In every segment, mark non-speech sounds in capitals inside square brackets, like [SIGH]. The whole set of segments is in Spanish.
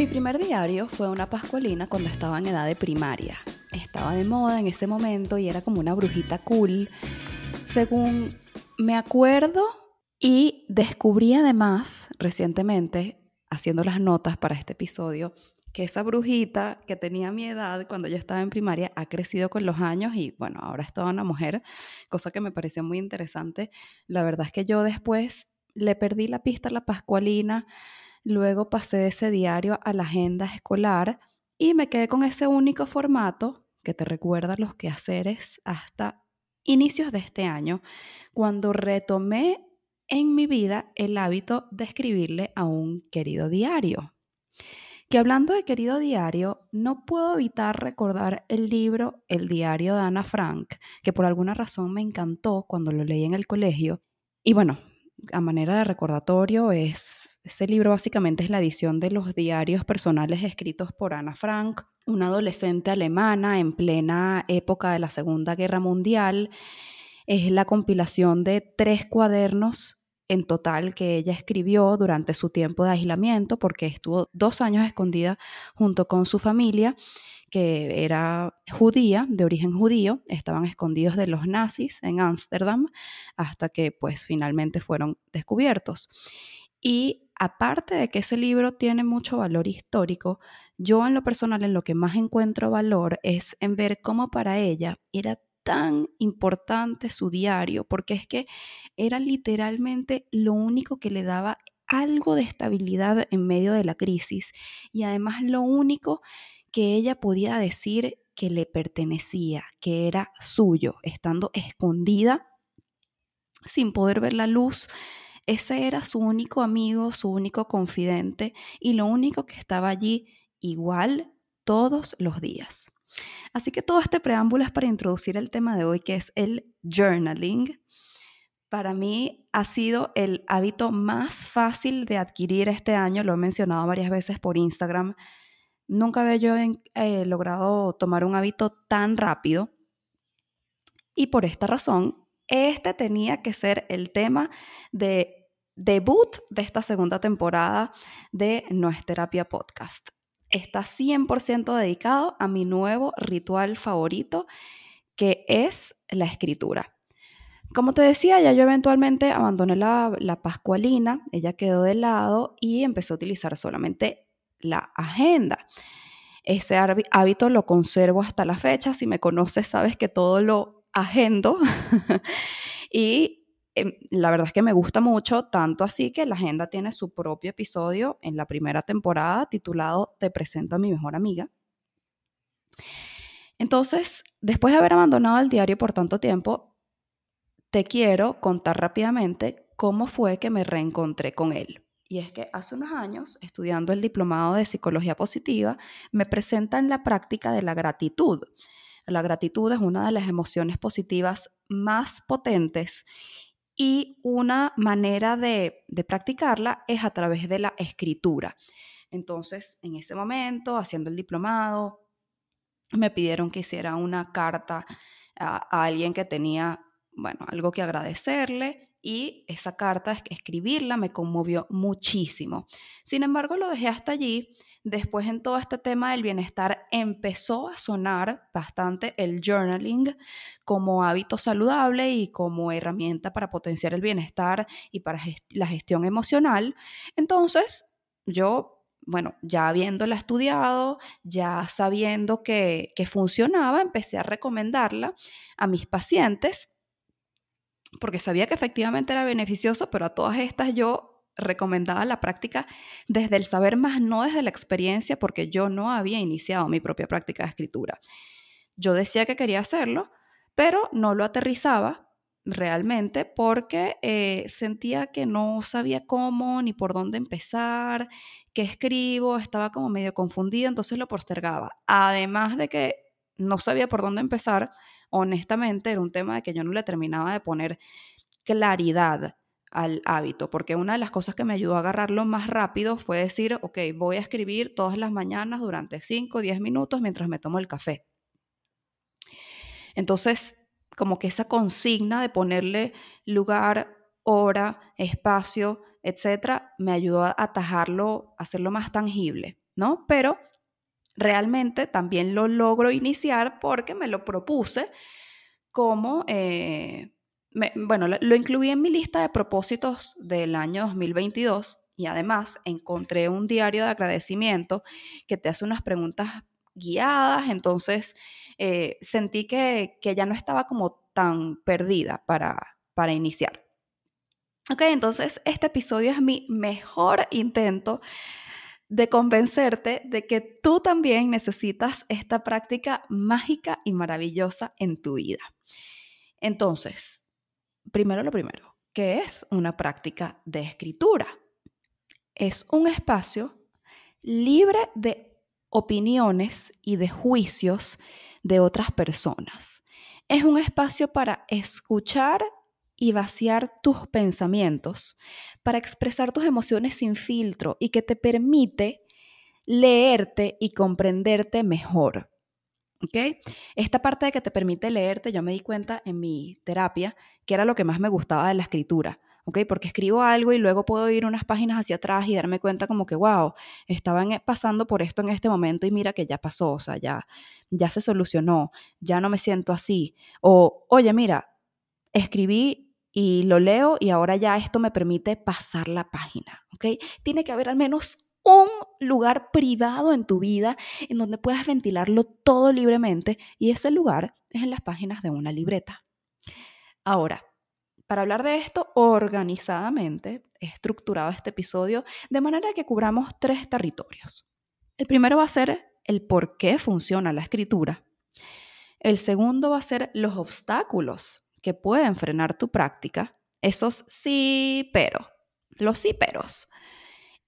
Mi primer diario fue una pascualina cuando estaba en edad de primaria. Estaba de moda en ese momento y era como una brujita cool. Según me acuerdo y descubrí además recientemente, haciendo las notas para este episodio, que esa brujita que tenía mi edad cuando yo estaba en primaria ha crecido con los años y bueno, ahora es toda una mujer, cosa que me pareció muy interesante. La verdad es que yo después le perdí la pista a la Pascualina, luego pasé de ese diario a la agenda escolar y me quedé con ese único formato que te recuerda los quehaceres hasta inicios de este año, cuando retomé en mi vida el hábito de escribirle a un querido diario. Que hablando de querido diario, no puedo evitar recordar el libro El diario de Ana Frank, que por alguna razón me encantó cuando lo leí en el colegio. Y bueno, a manera de recordatorio, es, ese libro básicamente es la edición de los diarios personales escritos por Ana Frank, una adolescente alemana en plena época de la Segunda Guerra Mundial. Es la compilación de tres cuadernos en total que ella escribió durante su tiempo de aislamiento, porque estuvo dos años escondida junto con su familia, que era judía, de origen judío, estaban escondidos de los nazis en Ámsterdam, hasta que pues finalmente fueron descubiertos. Y aparte de que ese libro tiene mucho valor histórico, yo en lo personal en lo que más encuentro valor es en ver cómo para ella era tan importante su diario, porque es que era literalmente lo único que le daba algo de estabilidad en medio de la crisis y además lo único que ella podía decir que le pertenecía, que era suyo, estando escondida sin poder ver la luz. Ese era su único amigo, su único confidente y lo único que estaba allí igual todos los días. Así que todo este preámbulo es para introducir el tema de hoy, que es el journaling. Para mí ha sido el hábito más fácil de adquirir este año, lo he mencionado varias veces por Instagram. Nunca había yo eh, logrado tomar un hábito tan rápido. Y por esta razón, este tenía que ser el tema de debut de esta segunda temporada de No Terapia Podcast está 100% dedicado a mi nuevo ritual favorito, que es la escritura. Como te decía, ya yo eventualmente abandoné la, pascualina, ella quedó de lado y empecé a utilizar solamente la agenda. Ese hábito lo conservo hasta la fecha. Si me conoces, sabes que todo lo agendo. [LAUGHS] y Em, la verdad es que me gusta mucho, tanto así que la agenda tiene su propio episodio en la primera temporada titulado Te presento a mi mejor amiga. Entonces, después de haber abandonado el diario por tanto tiempo, te quiero contar rápidamente cómo fue que me reencontré con él. Y es que hace unos años, estudiando el diplomado de psicología positiva, me presenta en la práctica de la gratitud. La gratitud es una de las emociones positivas más potentes y una manera de, practicarla es a través de la escritura. Entonces, en ese momento, haciendo el diplomado, me pidieron que hiciera una carta a, alguien que tenía, bueno, algo que agradecerle y esa carta, escribirla, me conmovió muchísimo. Sin embargo, lo dejé hasta allí Después en todo este tema del bienestar empezó a sonar bastante el journaling como hábito saludable y como herramienta para potenciar el bienestar y para la gestión emocional. Entonces, yo, bueno, ya habiéndola estudiado, ya sabiendo que, que funcionaba, empecé a recomendarla a mis pacientes porque sabía que efectivamente era beneficioso, pero a todas estas yo recomendaba la práctica desde el saber más, no desde la experiencia, porque yo no había iniciado mi propia práctica de escritura. Yo decía que quería hacerlo, pero no lo aterrizaba realmente porque eh, sentía que no sabía cómo ni por dónde empezar, qué escribo, estaba como medio confundida, entonces lo postergaba. Además de que no sabía por dónde empezar, honestamente era un tema de que yo no le terminaba de poner claridad al hábito, porque una de las cosas que me ayudó a agarrarlo más rápido fue decir, ok, voy a escribir todas las mañanas durante 5 o 10 minutos mientras me tomo el café. Entonces, como que esa consigna de ponerle lugar, hora, espacio, etcétera, me ayudó a atajarlo, hacerlo más tangible. ¿no? Pero realmente también lo logro iniciar porque me lo propuse como, eh, bueno, lo incluí en mi lista de propósitos del año 2022 y además encontré un diario de agradecimiento que te hace unas preguntas guiadas, entonces eh, sentí que, que, ya no estaba como tan perdida para, para iniciar. Ok, entonces este episodio es mi mejor intento de convencerte de que tú también necesitas esta práctica mágica y maravillosa en tu vida. Entonces, primero lo primero, ¿qué es una práctica de escritura? Es un espacio libre de opiniones y de juicios de otras personas. Es un espacio para escuchar y vaciar tus pensamientos, para expresar tus emociones sin filtro y que te permite leerte y comprenderte mejor. ¿Ok? Esta parte de que te permite leerte, yo me di cuenta en mi terapia que era lo que más me gustaba de la escritura. ¿ok? Porque escribo algo y luego puedo ir unas páginas hacia atrás y darme cuenta como que, wow, estaban pasando por esto en este momento y mira que ya pasó, o sea, ya, ya se solucionó, ya no me siento así. O, oye, mira, escribí y lo leo y ahora ya esto me permite pasar la página, ¿ok? Tiene que haber al menos un lugar privado en tu vida en donde puedas ventilarlo todo libremente y ese lugar es en las páginas de una libreta. Ahora, para hablar de esto organizadamente, he estructurado este episodio de manera que cubramos tres territorios. El primero va a ser el por qué funciona la escritura. El segundo va a ser los obstáculos que pueden frenar tu práctica, esos sí, pero, los sí, peros.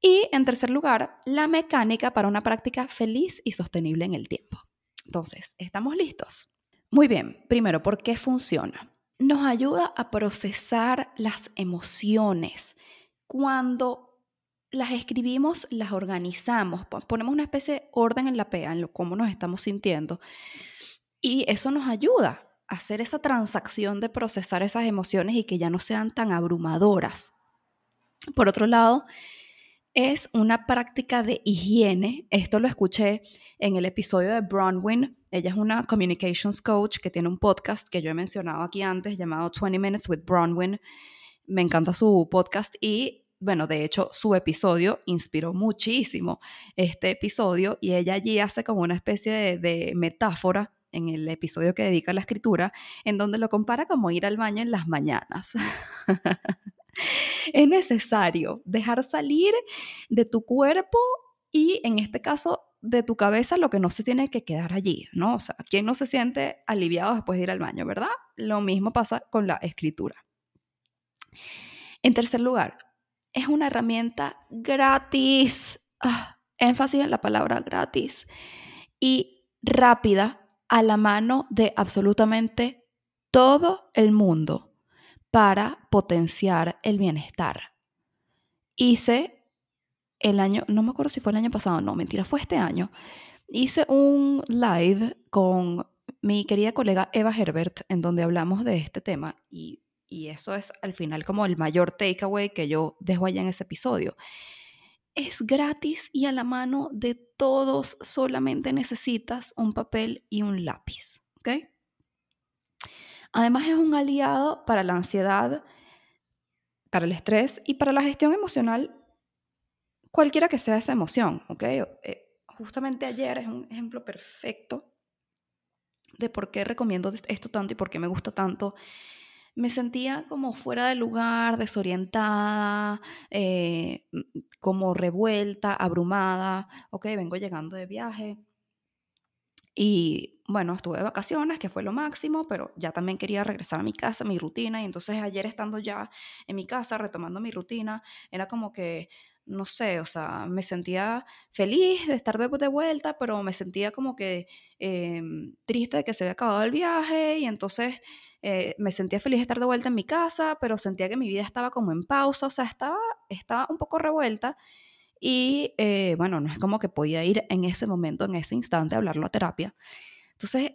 Y en tercer lugar, la mecánica para una práctica feliz y sostenible en el tiempo. Entonces, ¿estamos listos? Muy bien, primero, ¿por qué funciona? Nos ayuda a procesar las emociones. Cuando las escribimos, las organizamos, ponemos una especie de orden en la PEA, en lo, cómo nos estamos sintiendo. Y eso nos ayuda hacer esa transacción de procesar esas emociones y que ya no sean tan abrumadoras. Por otro lado, es una práctica de higiene. Esto lo escuché en el episodio de Bronwyn. Ella es una communications coach que tiene un podcast que yo he mencionado aquí antes llamado 20 Minutes with Bronwyn. Me encanta su podcast y, bueno, de hecho, su episodio inspiró muchísimo este episodio y ella allí hace como una especie de, de metáfora en el episodio que dedica a la escritura, en donde lo compara como ir al baño en las mañanas. [LAUGHS] es necesario dejar salir de tu cuerpo y en este caso de tu cabeza lo que no se tiene que quedar allí, ¿no? O sea, ¿quién no se siente aliviado después de ir al baño, verdad? Lo mismo pasa con la escritura. En tercer lugar, es una herramienta gratis, ah, énfasis en la palabra gratis, y rápida a la mano de absolutamente todo el mundo para potenciar el bienestar. Hice el año, no me acuerdo si fue el año pasado, no, mentira, fue este año. Hice un live con mi querida colega Eva Herbert en donde hablamos de este tema y, y eso es al final como el mayor takeaway que yo dejo allá en ese episodio es gratis y a la mano de todos, solamente necesitas un papel y un lápiz. Además es un aliado para la ansiedad, para el estrés y para la gestión emocional, cualquiera que sea esa emoción. Eh, justamente ayer es un ejemplo perfecto de por qué recomiendo esto tanto y por qué me gusta tanto me sentía como fuera de lugar, desorientada, eh, como revuelta, abrumada. Ok, vengo llegando de viaje. Y bueno, estuve de vacaciones, que fue lo máximo, pero ya también quería regresar a mi casa, mi rutina. Y entonces ayer estando ya en mi casa, retomando mi rutina, era como que, no sé, o sea, me sentía feliz de estar de, vuelta, pero me sentía como que em, triste de que se había acabado el viaje. Y entonces eh, me sentía feliz de estar de vuelta en mi casa, pero sentía que mi vida estaba como en pausa, o sea, estaba, estaba un poco revuelta y eh, bueno, no es como que podía ir en ese momento, en ese instante, a hablarlo a terapia. Entonces,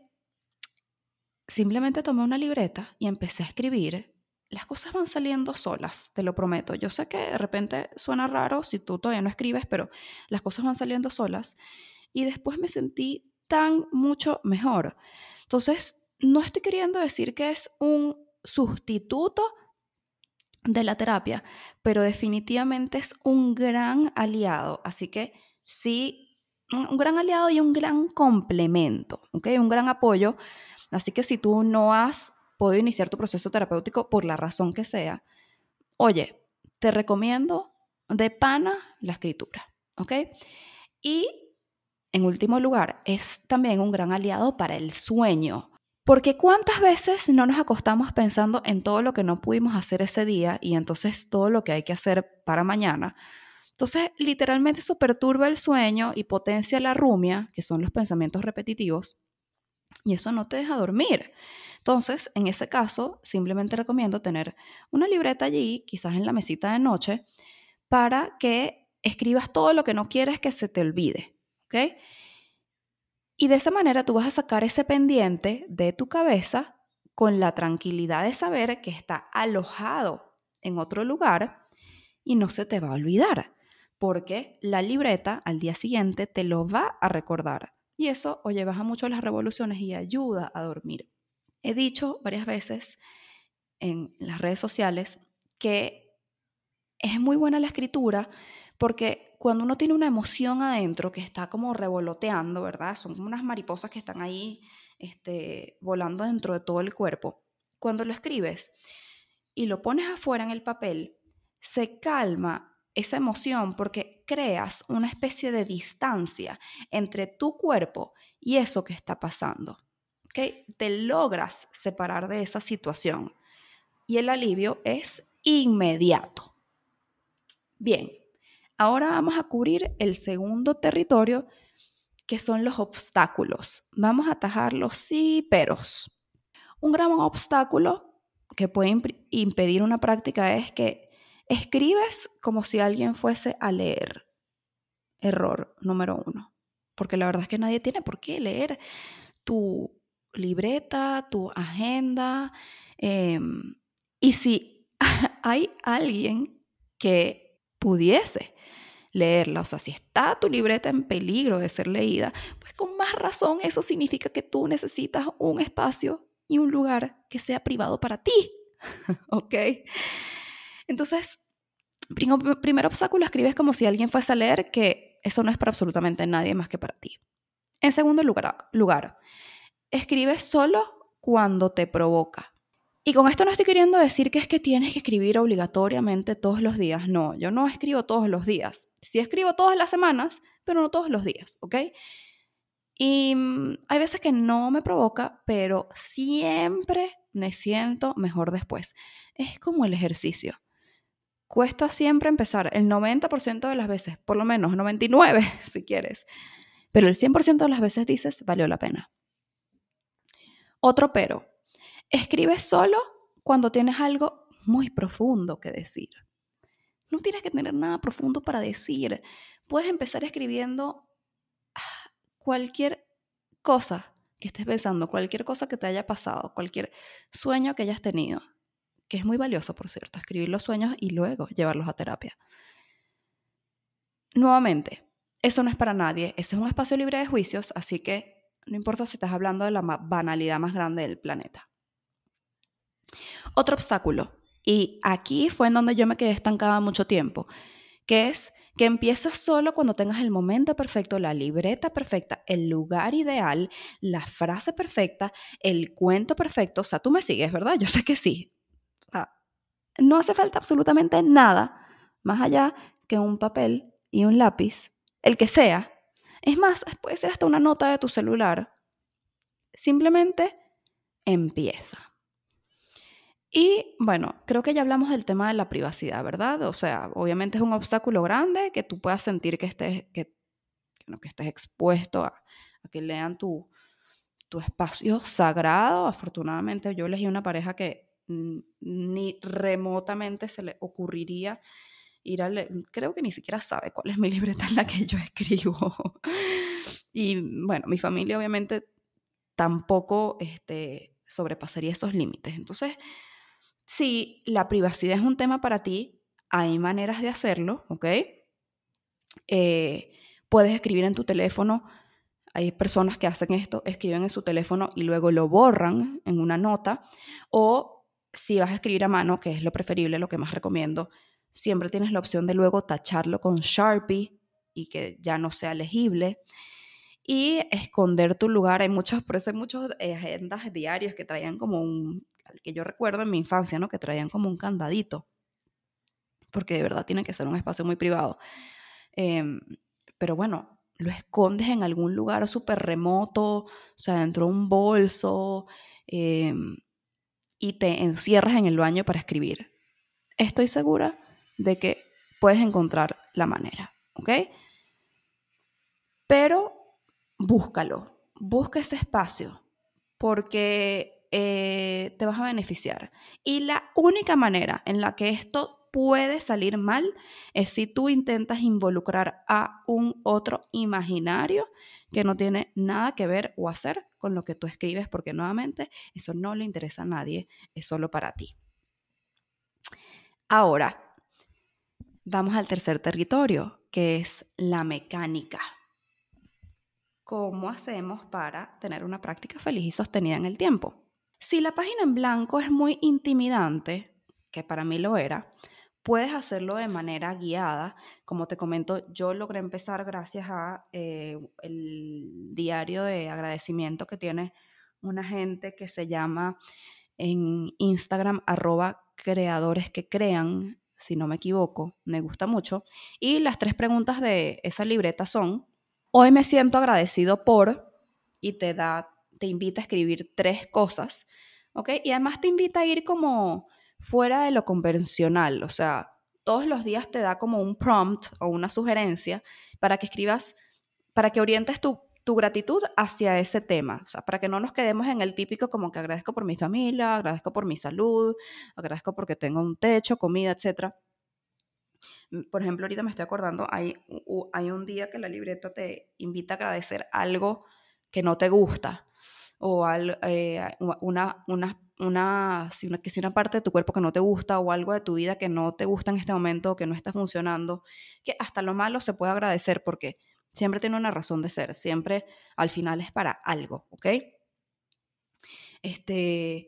simplemente tomé una libreta y empecé a escribir las cosas van saliendo solas, te lo prometo. Yo sé que de repente suena raro si tú todavía no escribes, pero las cosas van saliendo solas. Y después me sentí tan mucho mejor. Entonces, no estoy queriendo decir que es un sustituto de la terapia, pero definitivamente es un gran aliado. Así que sí, un gran aliado y un gran complemento, ¿ok? Un gran apoyo. Así que si tú no has podido iniciar tu proceso terapéutico por la razón que sea, oye, te recomiendo de pana la escritura, ¿ok? Y en último lugar, es también un gran aliado para el sueño. Porque cuántas veces no nos acostamos pensando en todo lo que no pudimos hacer ese día y entonces todo lo que hay que hacer para mañana. Entonces, literalmente eso perturba el sueño y potencia la rumia, que son los pensamientos repetitivos, y eso no te deja dormir. Entonces, en ese caso, simplemente recomiendo tener una libreta allí, quizás en la mesita de noche, para que escribas todo lo que no quieres que se te olvide. ¿Ok? Y de esa manera tú vas a sacar ese pendiente de tu cabeza con la tranquilidad de saber que está alojado en otro lugar y no se te va a olvidar, porque la libreta al día siguiente te lo va a recordar. Y eso, oye, baja mucho las revoluciones y ayuda a dormir. He dicho varias veces en las redes sociales que es muy buena la escritura porque cuando uno tiene una emoción adentro que está como revoloteando, ¿verdad? Son como unas mariposas que están ahí este, volando dentro de todo el cuerpo. Cuando lo escribes y lo pones afuera en el papel, se calma esa emoción porque creas una especie de distancia entre tu cuerpo y eso que está pasando. ¿okay? Te logras separar de esa situación y el alivio es inmediato. Bien, Ahora vamos a cubrir el segundo territorio, que son los obstáculos. Vamos a atajar los sí, peros. Un gran obstáculo que puede impedir una práctica es que escribes como si alguien fuese a leer. Error número uno. Porque la verdad es que nadie tiene por qué leer tu libreta, tu agenda. Em, y si [LAUGHS] hay alguien que pudiese leerla. O sea, si está tu libreta en peligro de ser leída, pues con más razón eso significa que tú necesitas un espacio y un lugar que sea privado para ti. [LAUGHS] ¿Ok? Entonces, primer obstáculo, escribes como si alguien fuese a leer que eso no es para absolutamente nadie más que para ti. En segundo lugar, lugar escribes solo cuando te provoca. Y con esto no estoy queriendo decir que es que tienes que escribir obligatoriamente todos los días. No, yo no escribo todos los días. Sí escribo todas las semanas, pero no todos los días, ¿ok? Y mm, hay veces que no me provoca, pero siempre me siento mejor después. Es como el ejercicio. Cuesta siempre empezar, el 90% de las veces, por lo menos 99 [LAUGHS] si quieres, pero el 100% de las veces dices, valió la pena. Otro pero, Escribes solo cuando tienes algo muy profundo que decir. No tienes que tener nada profundo para decir. Puedes empezar escribiendo ah, cualquier cosa que estés pensando, cualquier cosa que te haya pasado, cualquier sueño que hayas tenido, que es muy valioso, por cierto, escribir los sueños y luego llevarlos a terapia. Nuevamente, eso no es para nadie, ese es un espacio libre de juicios, así que no importa si estás hablando de la banalidad más grande del planeta. Otro obstáculo, y aquí fue en donde yo me quedé estancada mucho tiempo, que es que empiezas solo cuando tengas el momento perfecto, la libreta perfecta, el lugar ideal, la frase perfecta, el cuento perfecto. O sea, tú me sigues, ¿verdad? Yo sé que sí. no hace falta absolutamente nada más allá que un papel y un lápiz, el que sea. Es más, puede ser hasta una nota de tu celular. Simplemente empieza. Y bueno, creo que ya hablamos del tema de la privacidad, ¿verdad? O sea, obviamente es un obstáculo grande que tú puedas sentir que estés, que, que estés expuesto a, que lean tu, tu espacio sagrado. Afortunadamente yo elegí una pareja que ni remotamente se le ocurriría ir a leer, creo que ni siquiera sabe cuál es mi libreta en la que yo escribo. [LAUGHS] y bueno, mi familia obviamente tampoco este, sobrepasaría esos límites. Entonces, si la privacidad es un tema para ti, hay maneras de hacerlo, ¿ok? Eh, puedes escribir en tu teléfono. Hay personas que hacen esto, escriben en su teléfono y luego lo borran en una nota. O si vas a escribir a mano, que es lo preferible, lo que más recomiendo, siempre tienes la opción de luego tacharlo con Sharpie y que ya no sea legible. Y esconder tu lugar. Hay muchos, por eso hay muchas eh, agendas diarias que traían como un, que yo recuerdo en mi infancia, ¿no? Que traían como un candadito. Porque de verdad tiene que ser un espacio muy privado. Em, pero bueno, lo escondes en algún lugar súper remoto, o sea, dentro de un bolso, em, y te encierras en el baño para escribir. Estoy segura de que puedes encontrar la manera, ¿ok? Pero búscalo, busca ese espacio, porque eh, te vas a beneficiar. Y la única manera en la que esto puede salir mal es si tú intentas involucrar a un otro imaginario que no tiene nada que ver o hacer con lo que tú escribes, porque nuevamente eso no le interesa a nadie, es solo para ti. Ahora, vamos al tercer territorio, que es la mecánica. ¿Cómo hacemos para tener una práctica feliz y sostenida en el tiempo? Si la página en blanco es muy intimidante, que para mí lo era, Puedes hacerlo de manera guiada. Como te comento, yo logré empezar gracias a eh, el diario de agradecimiento que tiene una gente que se llama en Instagram arroba creadores que crean, si no me equivoco, me gusta mucho. Y las tres preguntas de esa libreta son, hoy me siento agradecido por, y te da, te invita a escribir tres cosas, ¿ok? Y además te invita a ir como fuera de lo convencional, o sea, todos los días te da como un prompt o una sugerencia para que escribas, para que orientes tu, gratitud hacia ese tema, o sea, para que no nos quedemos en el típico como que agradezco por mi familia, agradezco por mi salud, agradezco porque tengo un techo, comida, etc. Mm, por ejemplo, ahorita me estoy acordando, hay, hay un día que la libreta te invita a agradecer algo que no te gusta o eh, una, una una, una, que si una parte de tu cuerpo que no te gusta o algo de tu vida que no te gusta en este momento que no está funcionando, que hasta lo malo se puede agradecer porque siempre tiene una razón de ser, siempre al final es para algo, ¿ok? Este,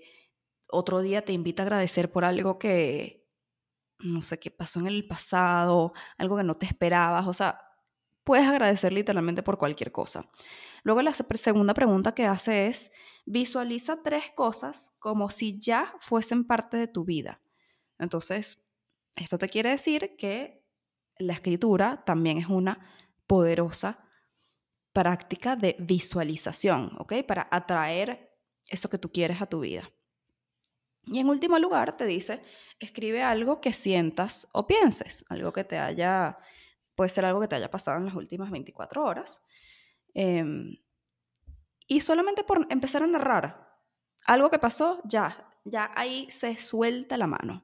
otro día te invita a agradecer por algo que, no sé, qué pasó en el pasado, algo que no te esperabas, o sea, puedes agradecer literalmente por cualquier cosa. Luego la segunda pregunta que hace es, visualiza tres cosas como si ya fuesen parte de tu vida. Entonces, esto te quiere decir que la escritura también es una poderosa práctica de visualización, ¿ok? Para atraer eso que tú quieres a tu vida. Y en último lugar, te dice, escribe algo que sientas o pienses, algo que te haya, puede ser algo que te haya pasado en las últimas 24 horas. Em, y solamente por empezar a narrar algo que pasó, ya, ya ahí se suelta la mano.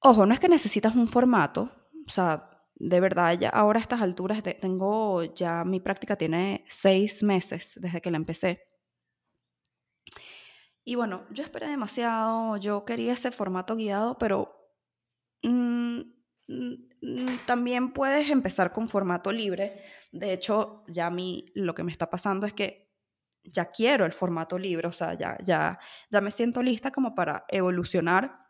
Ojo, no es que necesitas un formato, o sea, de verdad, ya ahora a estas alturas tengo, ya mi práctica tiene seis meses desde que la empecé. Y bueno, yo esperé demasiado, yo quería ese formato guiado, pero mm, también puedes empezar con formato libre. De hecho, ya a mí lo que me está pasando es que ya quiero el formato libre, o sea, ya, ya, ya me siento lista como para evolucionar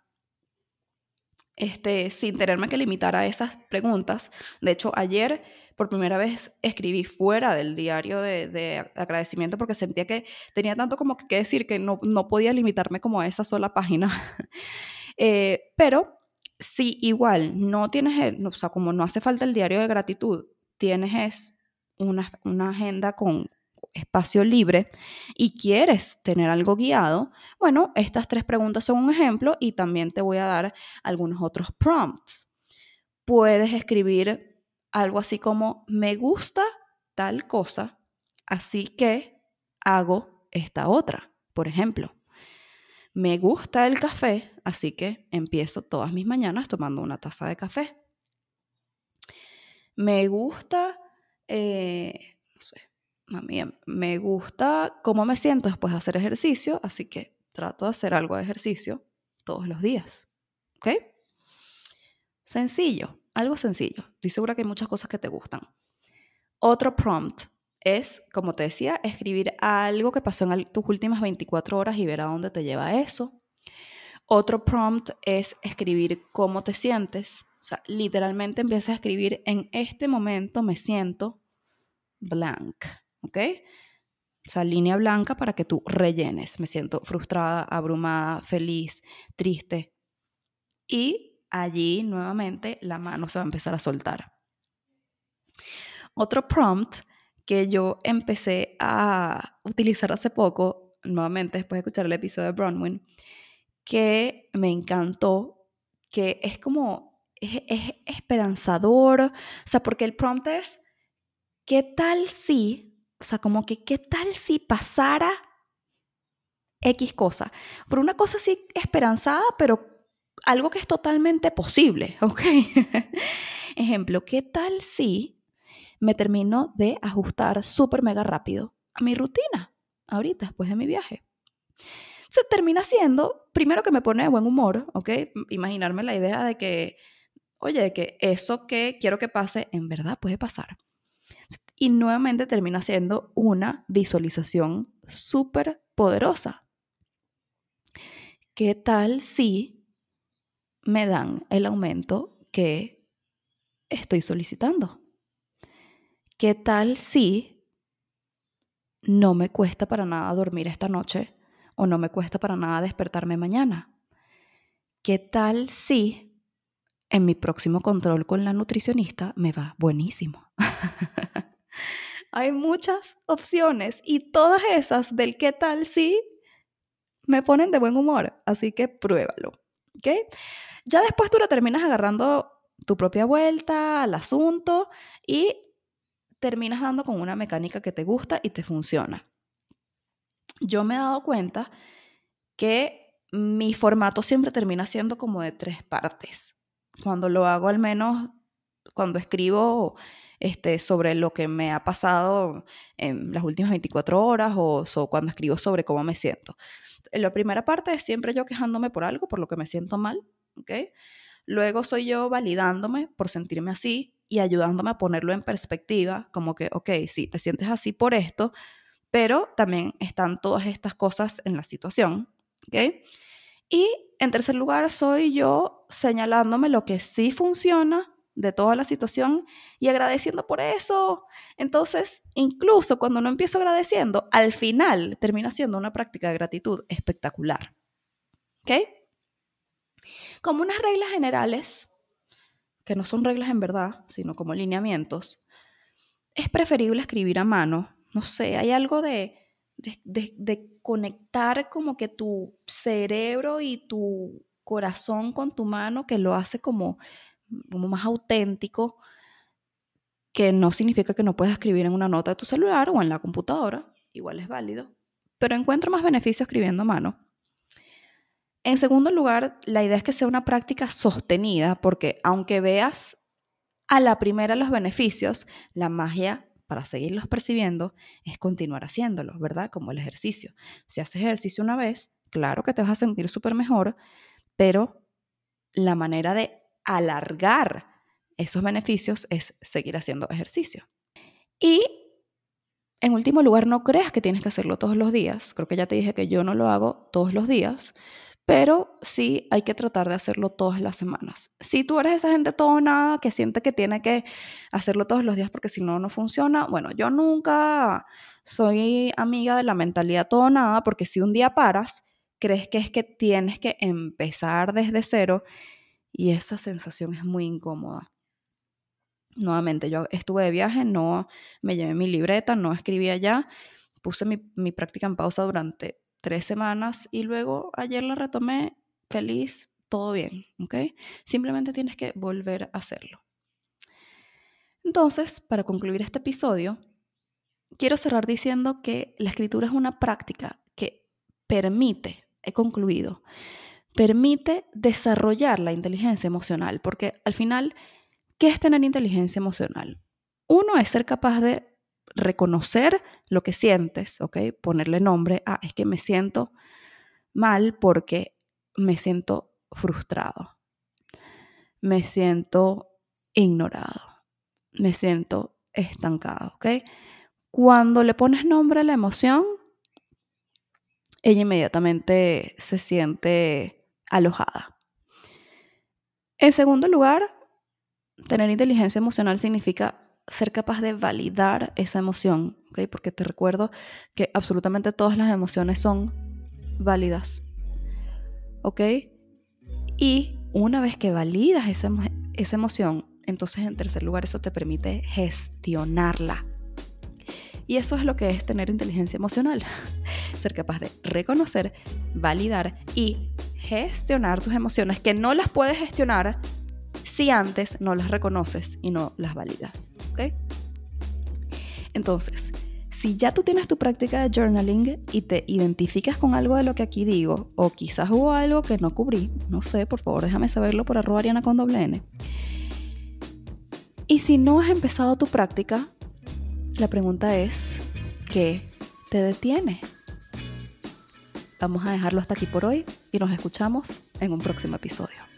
este, sin tenerme que limitar a esas preguntas. De hecho, ayer por primera vez escribí fuera del diario de, agradecimiento porque sentía que tenía tanto como que decir que no, no podía limitarme como a esa sola página. [LAUGHS] eh, pero si igual no tienes, o sea, como no hace falta el diario de gratitud, tienes es una, una agenda con espacio libre y quieres tener algo guiado, bueno, estas tres preguntas son un ejemplo y también te voy a dar algunos otros prompts. Puedes escribir algo así como, me gusta tal cosa, así que hago esta otra, por ejemplo. Me gusta el café, así que empiezo todas mis mañanas tomando una taza de café. Me gusta, eh, me gusta cómo me siento después de hacer ejercicio, así que trato de hacer algo de ejercicio todos los días. ¿Ok? Sencillo, algo sencillo. Estoy segura que hay muchas cosas que te gustan. Otro prompt es, como te decía, escribir algo que pasó en tus últimas 24 horas y ver a dónde te lleva eso. Otro prompt es escribir cómo te sientes. O sea, literalmente empiezas a escribir en este momento me siento blank, ¿ok? O sea, línea blanca para que tú rellenes. Me siento frustrada, abrumada, feliz, triste. Y allí nuevamente la mano se va a empezar a soltar. Otro prompt que yo empecé a utilizar hace poco, nuevamente después de escuchar el episodio de Bronwyn, que me encantó, que es como, es, es esperanzador, o sea, porque el prompt es, ¿qué tal si, o sea, como que, ¿qué tal si pasara X cosa? Por una cosa así esperanzada, pero algo que es totalmente posible, [LAUGHS] ¿ok? Ejemplo, ¿qué tal si me termino de ajustar súper mega rápido a mi rutina ahorita, después de mi viaje? Se termina siendo, primero que me pone de buen humor, ¿ok? Imaginarme la idea de que, oye, que eso que quiero que pase, en verdad puede pasar. Y nuevamente termina siendo una visualización súper poderosa. ¿Qué tal si me dan el aumento que estoy solicitando? ¿Qué tal si no me cuesta para nada dormir esta noche o no me cuesta para nada despertarme mañana? ¿Qué tal si en mi próximo control con la nutricionista me va buenísimo? [LAUGHS] Hay muchas opciones y todas esas del qué tal si me ponen de buen humor, así que pruébalo. ¿ok? Ya después tú lo terminas agarrando tu propia vuelta al asunto y terminas dando con una mecánica que te gusta y te funciona. Yo me he dado cuenta que mi formato siempre termina siendo como de tres partes. Cuando lo hago al menos, cuando escribo este, sobre lo que me ha pasado en las últimas 24 horas o, cuando escribo sobre cómo me siento. La primera parte es siempre yo quejándome por algo, por lo que me siento mal, ¿ok? Luego soy yo validándome por sentirme así, y ayudándome a ponerlo en perspectiva, como que, ok, sí, te sientes así por esto, pero también están todas estas cosas en la situación, ¿ok? Y en tercer lugar, soy yo señalándome lo que sí funciona de toda la situación y agradeciendo por eso. Entonces, incluso cuando no empiezo agradeciendo, al final termina siendo una práctica de gratitud espectacular. ¿Ok? Como unas reglas generales, que no son reglas en verdad, sino como lineamientos, es preferible escribir a mano. No sé, hay algo de, de, conectar como que tu cerebro y tu corazón con tu mano que lo hace como, como más auténtico, que no significa que no puedas escribir en una nota de tu celular o en la computadora, igual es válido, pero encuentro más beneficio escribiendo a mano. En segundo lugar, la idea es que sea una práctica sostenida, porque aunque veas a la primera los beneficios, la magia para seguirlos percibiendo es continuar haciéndolos, ¿verdad? Como el ejercicio. Si haces ejercicio una vez, claro que te vas a sentir súper mejor, pero la manera de alargar esos beneficios es seguir haciendo ejercicio. Y en último lugar, no creas que tienes que hacerlo todos los días. Creo que ya te dije que yo no lo hago todos los días pero sí hay que tratar de hacerlo todas las semanas. Si tú eres esa gente todo nada que siente que tiene que hacerlo todos los días porque si no, no funciona, bueno, yo nunca soy amiga de la mentalidad todo nada porque si un día paras, crees que es que tienes que empezar desde cero y esa sensación es muy incómoda. Nuevamente, yo estuve de viaje, no me llevé mi libreta, no escribí allá, puse mi, mi práctica en pausa durante tres semanas y luego ayer la retomé feliz, todo bien, ¿ok? Simplemente tienes que volver a hacerlo. Entonces, para concluir este episodio, quiero cerrar diciendo que la escritura es una práctica que permite, he concluido, permite desarrollar la inteligencia emocional, porque al final, ¿qué es tener inteligencia emocional? Uno es ser capaz de reconocer lo que sientes, ¿ok? Ponerle nombre a, es que me siento mal porque me siento frustrado, me siento ignorado, me siento estancado, ¿ok? Cuando le pones nombre a la emoción, ella inmediatamente se siente alojada. En segundo lugar, tener inteligencia emocional significa ser capaz de validar esa emoción, ¿ok? Porque te recuerdo que absolutamente todas las emociones son válidas, ¿ok? Y una vez que validas esa, esa emoción, entonces en tercer lugar eso te permite gestionarla. Y eso es lo que es tener inteligencia emocional. [LAUGHS] Ser capaz de reconocer, validar y gestionar tus emociones que no las puedes gestionar si antes no las reconoces y no las validas. ¿Ok? Entonces, si ya tú tienes tu práctica de journaling y te identificas con algo de lo que aquí digo, o quizás hubo algo que no cubrí, no sé, por favor déjame saberlo por arroba ariana con doble N. Y si no has empezado tu práctica, la pregunta es, ¿qué te detiene? Vamos a dejarlo hasta aquí por hoy y nos escuchamos en un próximo episodio.